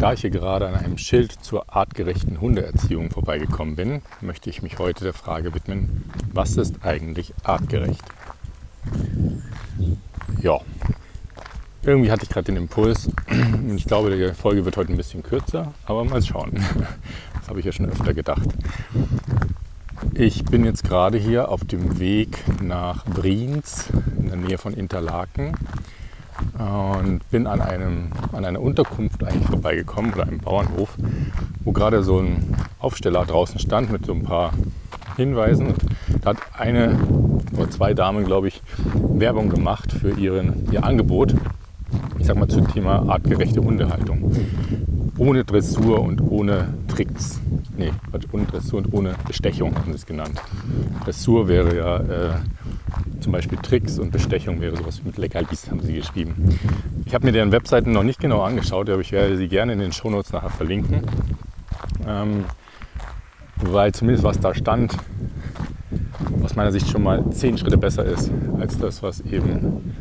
Da ich hier gerade an einem Schild zur artgerechten Hundeerziehung vorbeigekommen bin, möchte ich mich heute der Frage widmen, was ist eigentlich artgerecht? Ja, irgendwie hatte ich gerade den Impuls und ich glaube, die Folge wird heute ein bisschen kürzer, aber mal schauen. Das habe ich ja schon öfter gedacht. Ich bin jetzt gerade hier auf dem Weg nach Brienz in der Nähe von Interlaken und bin an, einem, an einer Unterkunft eigentlich vorbeigekommen oder einem Bauernhof, wo gerade so ein Aufsteller draußen stand mit so ein paar Hinweisen. Da hat eine oder zwei Damen, glaube ich, Werbung gemacht für ihren, ihr Angebot. Ich sag mal zum Thema artgerechte Hundehaltung. Ohne Dressur und ohne Tricks. Nee, ohne Dressur und ohne Bestechung haben sie es genannt. Dressur wäre ja äh, zum Beispiel Tricks und Bestechung wäre sowas mit Leckerlis, haben sie geschrieben. Ich habe mir deren Webseiten noch nicht genau angeschaut, aber ich werde sie gerne in den Shownotes nachher verlinken. Ähm, weil zumindest was da stand, aus meiner Sicht schon mal zehn Schritte besser ist als das, was eben,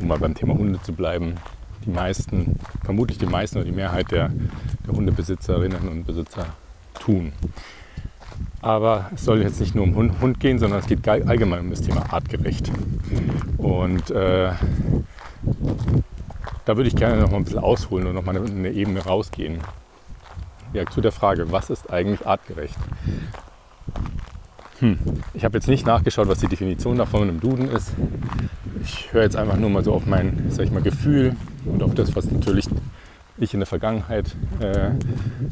um mal beim Thema Hunde zu bleiben, die meisten, vermutlich die meisten oder die Mehrheit der, der Hundebesitzerinnen und Besitzer tun. Aber es soll jetzt nicht nur um Hund, Hund gehen, sondern es geht allgemein um das Thema artgerecht. Und äh, da würde ich gerne noch mal ein bisschen ausholen und noch mal eine, Ebene rausgehen. Ja, zu der Frage, was ist eigentlich artgerecht? Hm. Ich habe jetzt nicht nachgeschaut, was die Definition davon im Duden ist. Ich höre jetzt einfach nur mal so auf mein, sag ich mal, Gefühl und auf das, was natürlich ich in der Vergangenheit äh,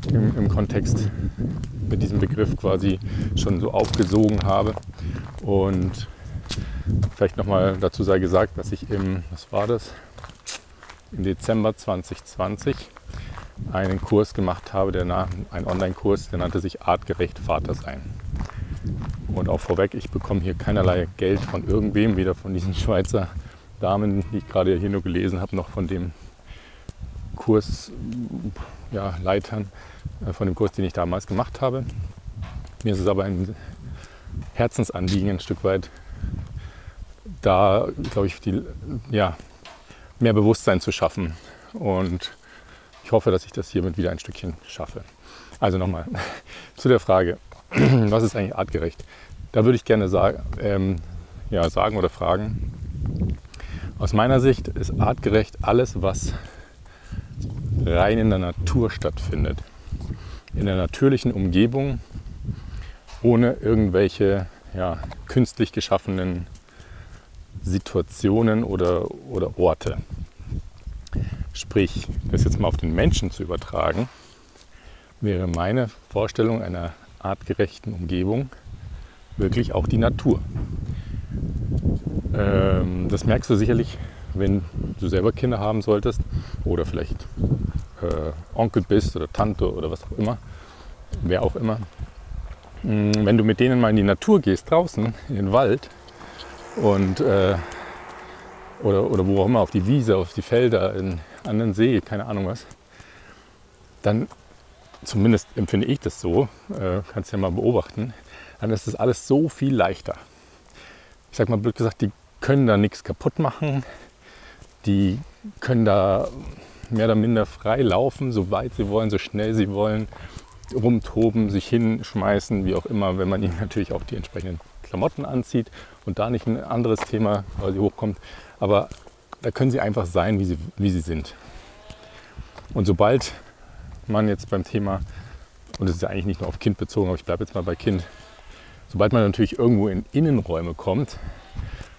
im, im, Kontext mit diesem Begriff quasi schon so aufgesogen habe. Und vielleicht nochmal dazu sei gesagt, dass ich im, was war das, im Dezember 2020 einen Kurs gemacht habe, der ein Online-Kurs, der nannte sich Artgerecht Vater sein. Und auch vorweg, ich bekomme hier keinerlei Geld von irgendwem, weder von diesen Schweizer Damen, die ich gerade hier nur gelesen habe, noch von dem Kursleitern ja, äh, von dem Kurs, den ich damals gemacht habe. Mir ist es aber ein Herzensanliegen, ein Stück weit da, glaube ich, die, ja, mehr Bewusstsein zu schaffen. Und ich hoffe, dass ich das hiermit wieder ein Stückchen schaffe. Also nochmal zu der Frage, was ist eigentlich artgerecht? Da würde ich gerne sagen, ähm, ja, sagen oder fragen. Aus meiner Sicht ist artgerecht alles, was rein in der Natur stattfindet. In der natürlichen Umgebung, ohne irgendwelche ja, künstlich geschaffenen Situationen oder, oder Orte. Sprich, das jetzt mal auf den Menschen zu übertragen, wäre meine Vorstellung einer artgerechten Umgebung wirklich auch die Natur. Ähm, das merkst du sicherlich, wenn du selber Kinder haben solltest oder vielleicht äh, Onkel bist oder Tante oder was auch immer, wer auch immer. Mm, wenn du mit denen mal in die Natur gehst, draußen in den Wald und äh, oder, oder wo auch immer, auf die Wiese, auf die Felder, in, an den See, keine Ahnung was, dann zumindest empfinde ich das so, äh, kannst ja mal beobachten, dann ist das alles so viel leichter. Ich sag mal blöd gesagt, die können da nichts kaputt machen, die können da mehr oder minder frei laufen, so weit sie wollen, so schnell sie wollen, rumtoben, sich hinschmeißen, wie auch immer, wenn man ihnen natürlich auch die entsprechenden Klamotten anzieht und da nicht ein anderes Thema quasi hochkommt. Aber da können sie einfach sein, wie sie, wie sie sind. Und sobald man jetzt beim Thema, und das ist ja eigentlich nicht nur auf Kind bezogen, aber ich bleibe jetzt mal bei Kind, sobald man natürlich irgendwo in Innenräume kommt,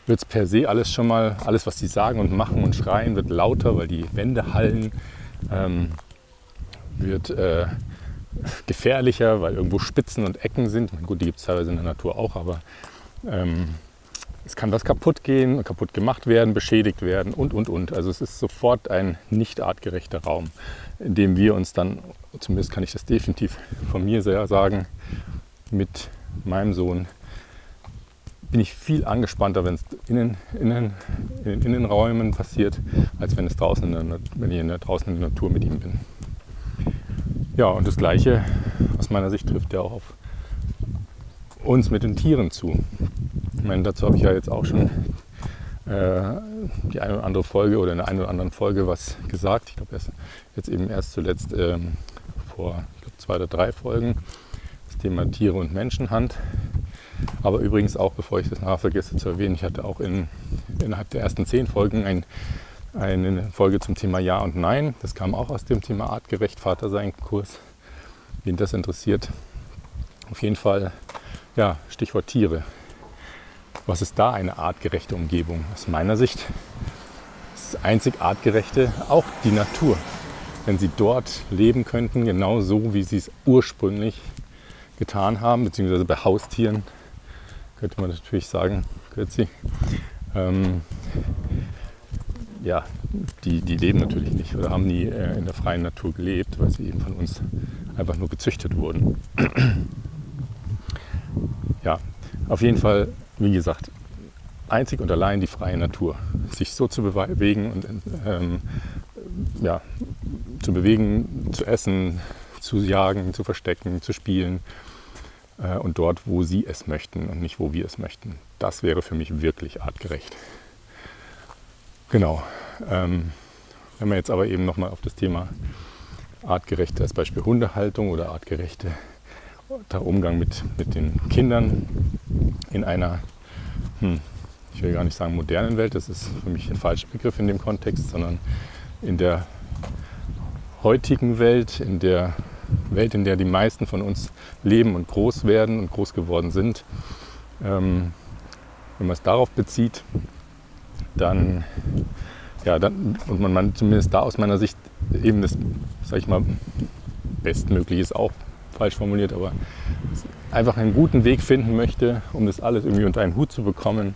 wird es per se alles schon mal, alles was sie sagen und machen und schreien, wird lauter, weil die Wände hallen, ähm, wird äh, gefährlicher, weil irgendwo Spitzen und Ecken sind. Gut, die gibt es teilweise in der Natur auch, aber ähm, es kann was kaputt gehen, kaputt gemacht werden, beschädigt werden und, und, und. Also es ist sofort ein nicht artgerechter Raum, in dem wir uns dann, zumindest kann ich das definitiv von mir sehr sagen, mit meinem Sohn bin ich viel angespannter, wenn es innen, innen, in den Innenräumen passiert, als wenn es draußen in der, wenn ich in der, draußen in der Natur mit ihm bin. Ja, und das Gleiche aus meiner Sicht trifft ja auch auf uns mit den Tieren zu. Ich meine, dazu habe ich ja jetzt auch schon äh, die eine oder andere Folge oder in der einen oder anderen Folge was gesagt. Ich glaube, jetzt eben erst zuletzt ähm, vor glaub, zwei oder drei Folgen das Thema Tiere und Menschenhand. Aber übrigens auch, bevor ich das nachher vergesse zu erwähnen, ich hatte auch in, innerhalb der ersten zehn Folgen ein, eine Folge zum Thema Ja und Nein. Das kam auch aus dem Thema artgerecht Vater sein Kurs. Wen das interessiert. Auf jeden Fall, ja, Stichwort Tiere. Was ist da eine artgerechte Umgebung? Aus meiner Sicht ist das einzig artgerechte auch die Natur. Wenn sie dort leben könnten, genau so, wie sie es ursprünglich getan haben, beziehungsweise bei Haustieren, könnte man natürlich sagen, Kürzi. Ähm, ja, die, die leben natürlich nicht oder haben nie äh, in der freien Natur gelebt, weil sie eben von uns einfach nur gezüchtet wurden. ja, auf jeden Fall wie gesagt, einzig und allein die freie Natur. Sich so zu bewegen und ähm, ja, zu bewegen, zu essen, zu jagen, zu verstecken, zu spielen äh, und dort, wo sie es möchten und nicht, wo wir es möchten. Das wäre für mich wirklich artgerecht. Genau. Ähm, wenn wir jetzt aber eben nochmal auf das Thema artgerechte, als Beispiel Hundehaltung oder artgerechte Umgang mit, mit den Kindern in einer, hm, ich will gar nicht sagen modernen Welt, das ist für mich ein falscher Begriff in dem Kontext, sondern in der heutigen Welt, in der Welt, in der die meisten von uns leben und groß werden und groß geworden sind. Ähm, wenn man es darauf bezieht, dann, ja, dann, und man, man zumindest da aus meiner Sicht eben das, sag ich mal, bestmöglich ist auch falsch formuliert, aber einfach einen guten Weg finden möchte, um das alles irgendwie unter einen Hut zu bekommen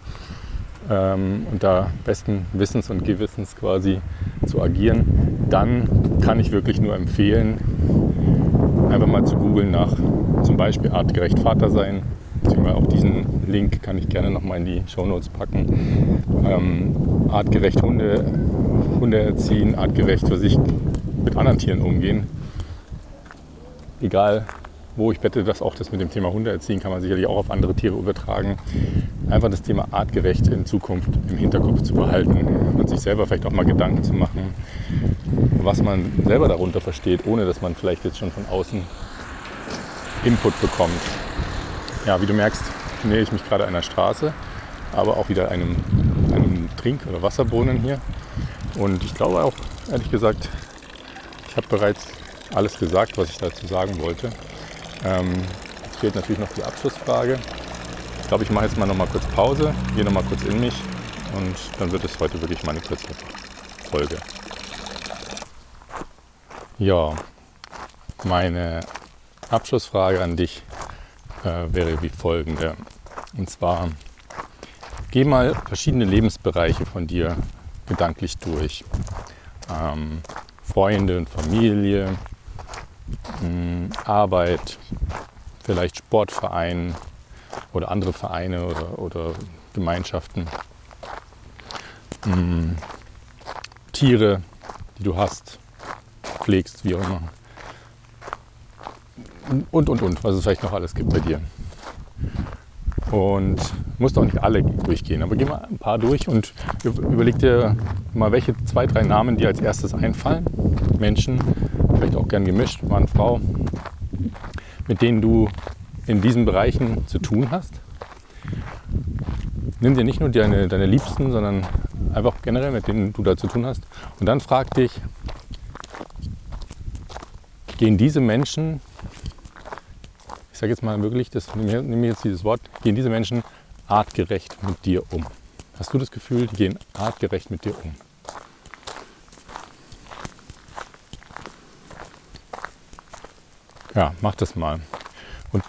ähm, und da besten Wissens und Gewissens quasi zu agieren, dann kann ich wirklich nur empfehlen, googeln nach zum Beispiel artgerecht Vater sein. Beziehungsweise auch diesen Link kann ich gerne nochmal in die Show Notes packen. Ähm, artgerecht Hunde, Hunde erziehen, artgerecht für sich mit anderen Tieren umgehen egal wo ich wette, dass auch das mit dem Thema Hunde erziehen kann man sicherlich auch auf andere Tiere übertragen. Einfach das Thema artgerecht in Zukunft im Hinterkopf zu behalten und sich selber vielleicht auch mal Gedanken zu machen, was man selber darunter versteht, ohne dass man vielleicht jetzt schon von außen Input bekommt. Ja, wie du merkst, nähe ich mich gerade einer Straße, aber auch wieder einem, einem Trink- oder Wasserbrunnen hier. Und ich glaube auch, ehrlich gesagt, ich habe bereits alles gesagt, was ich dazu sagen wollte. Ähm, jetzt fehlt natürlich noch die Abschlussfrage. Ich glaube, ich mache jetzt mal noch mal kurz Pause, gehe noch mal kurz in mich und dann wird es heute wirklich meine kurze Folge. Ja, meine Abschlussfrage an dich äh, wäre wie folgende. Und zwar, geh mal verschiedene Lebensbereiche von dir gedanklich durch. Ähm, Freunde und Familie, Arbeit, vielleicht Sportverein oder andere Vereine oder, oder Gemeinschaften, Tiere, die du hast, pflegst, wie auch immer. Und, und, und, was es vielleicht noch alles gibt bei dir. Und musst auch nicht alle durchgehen, aber geh mal ein paar durch und überleg dir mal, welche zwei, drei Namen dir als erstes einfallen. Menschen, vielleicht auch gern gemischt, Mann, Frau, mit denen du in diesen Bereichen zu tun hast. Nimm dir nicht nur deine, deine Liebsten, sondern einfach generell, mit denen du da zu tun hast. Und dann frag dich, gehen diese Menschen, ich sage jetzt mal wirklich, das, mir jetzt dieses Wort, gehen diese Menschen artgerecht mit dir um? Hast du das Gefühl, die gehen artgerecht mit dir um? Ja, mach das mal. Und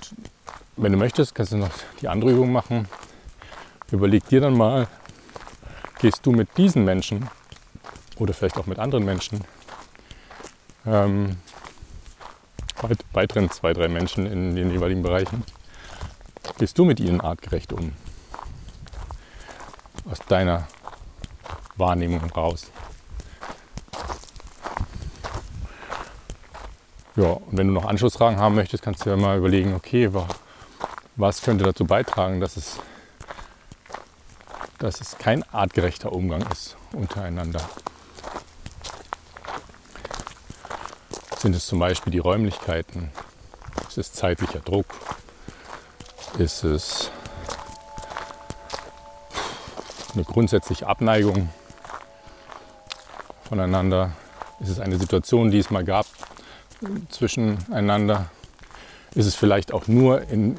wenn du möchtest, kannst du noch die andere Übung machen. Überleg dir dann mal, gehst du mit diesen Menschen oder vielleicht auch mit anderen Menschen, ähm, weiteren zwei, drei Menschen in den jeweiligen Bereichen, gehst du mit ihnen artgerecht um? Aus deiner Wahrnehmung raus. Ja, und wenn du noch Anschlussfragen haben möchtest, kannst du ja mal überlegen, okay, was könnte dazu beitragen, dass es dass es kein artgerechter Umgang ist untereinander. Sind es zum Beispiel die Räumlichkeiten? Ist es zeitlicher Druck? Ist es eine grundsätzliche Abneigung voneinander? Ist es eine Situation, die es mal gab zwischeneinander? Ist es vielleicht auch nur in,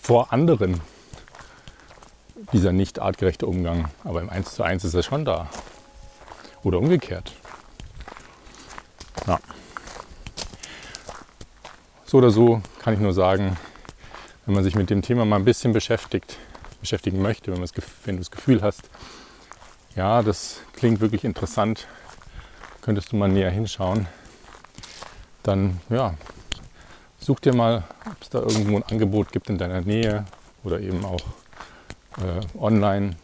vor anderen dieser nicht artgerechte Umgang? Aber im 1 zu 1 ist er schon da. Oder umgekehrt. Ja. So oder so kann ich nur sagen, wenn man sich mit dem Thema mal ein bisschen beschäftigt, beschäftigen möchte, wenn, wenn du das Gefühl hast, ja, das klingt wirklich interessant, könntest du mal näher hinschauen, dann ja, such dir mal, ob es da irgendwo ein Angebot gibt in deiner Nähe oder eben auch äh, online.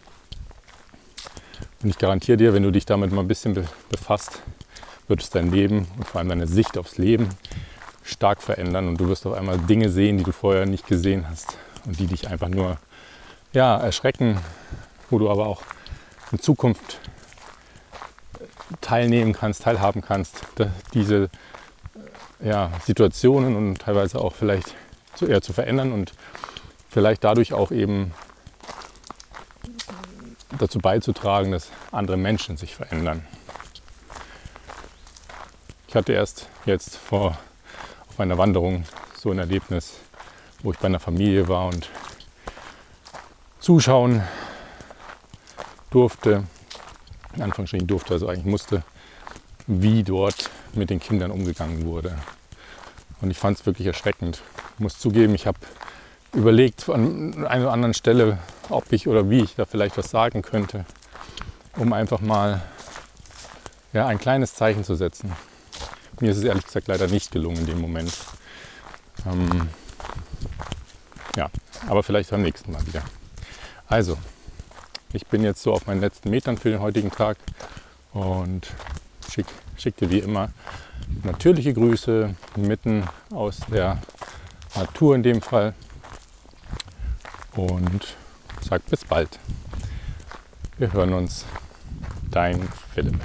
Und ich garantiere dir, wenn du dich damit mal ein bisschen be befasst, wird es dein Leben und vor allem deine Sicht aufs Leben stark verändern und du wirst auf einmal Dinge sehen, die du vorher nicht gesehen hast und die dich einfach nur ja, erschrecken, wo du aber auch in Zukunft teilnehmen kannst, teilhaben kannst, diese ja, Situationen und teilweise auch vielleicht zu, eher zu verändern und vielleicht dadurch auch eben dazu beizutragen, dass andere Menschen sich verändern. Ich hatte erst jetzt vor auf einer Wanderung so ein Erlebnis, wo ich bei einer Familie war und zuschauen durfte, in Anführungsstrichen durfte, also eigentlich musste, wie dort mit den Kindern umgegangen wurde. Und ich fand es wirklich erschreckend. Ich muss zugeben, ich habe überlegt an einer oder anderen Stelle, ob ich oder wie ich da vielleicht was sagen könnte, um einfach mal ja, ein kleines Zeichen zu setzen. Mir ist es ehrlich gesagt leider nicht gelungen in dem Moment. Ähm, ja, aber vielleicht beim nächsten Mal wieder. Also, ich bin jetzt so auf meinen letzten Metern für den heutigen Tag und schicke schick dir wie immer natürliche Grüße mitten aus der Natur in dem Fall und sag bis bald. Wir hören uns. Dein Philipp.